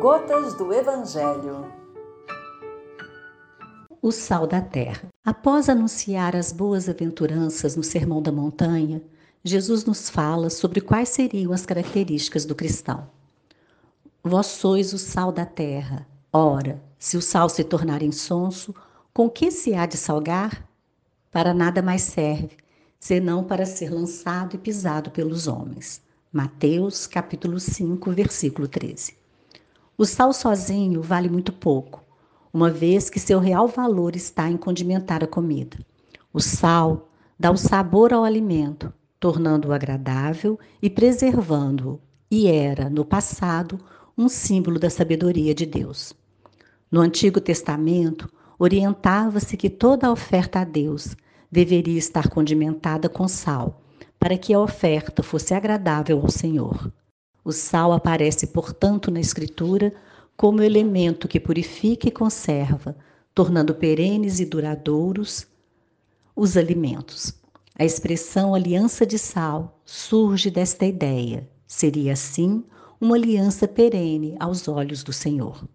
Gotas do Evangelho. O sal da terra. Após anunciar as boas aventuranças no Sermão da Montanha, Jesus nos fala sobre quais seriam as características do cristão. Vós sois o sal da terra. Ora, se o sal se tornar insonso, com que se há de salgar? Para nada mais serve, senão para ser lançado e pisado pelos homens. Mateus capítulo 5, versículo 13. O sal sozinho vale muito pouco, uma vez que seu real valor está em condimentar a comida. O sal dá o sabor ao alimento, tornando-o agradável e preservando-o, e era, no passado, um símbolo da sabedoria de Deus. No Antigo Testamento, orientava-se que toda a oferta a Deus deveria estar condimentada com sal, para que a oferta fosse agradável ao Senhor. O sal aparece, portanto, na Escritura como elemento que purifica e conserva, tornando perenes e duradouros os alimentos. A expressão aliança de sal surge desta ideia. Seria, assim, uma aliança perene aos olhos do Senhor.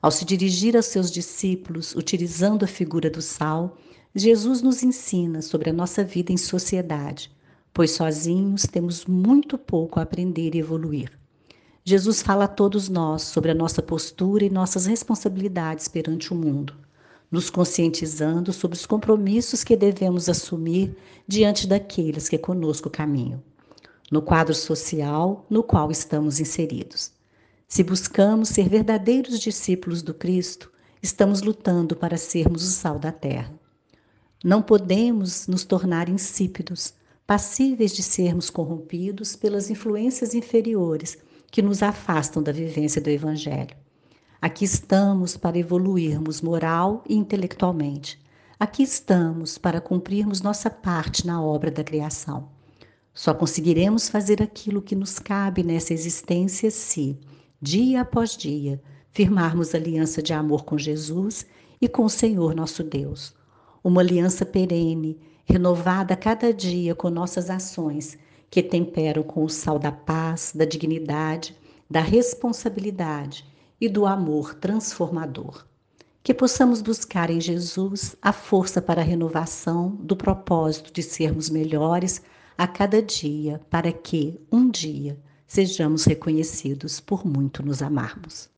Ao se dirigir aos seus discípulos, utilizando a figura do sal, Jesus nos ensina sobre a nossa vida em sociedade, pois sozinhos temos muito pouco a aprender e evoluir. Jesus fala a todos nós sobre a nossa postura e nossas responsabilidades perante o mundo, nos conscientizando sobre os compromissos que devemos assumir diante daqueles que conosco caminham, no quadro social no qual estamos inseridos. Se buscamos ser verdadeiros discípulos do Cristo, estamos lutando para sermos o sal da terra. Não podemos nos tornar insípidos, passíveis de sermos corrompidos pelas influências inferiores que nos afastam da vivência do Evangelho. Aqui estamos para evoluirmos moral e intelectualmente. Aqui estamos para cumprirmos nossa parte na obra da criação. Só conseguiremos fazer aquilo que nos cabe nessa existência se, dia após dia, firmarmos aliança de amor com Jesus e com o Senhor nosso Deus. Uma aliança perene renovada a cada dia com nossas ações, que temperam com o sal da paz, da dignidade, da responsabilidade e do amor transformador. Que possamos buscar em Jesus a força para a renovação do propósito de sermos melhores a cada dia, para que, um dia, sejamos reconhecidos por muito nos amarmos.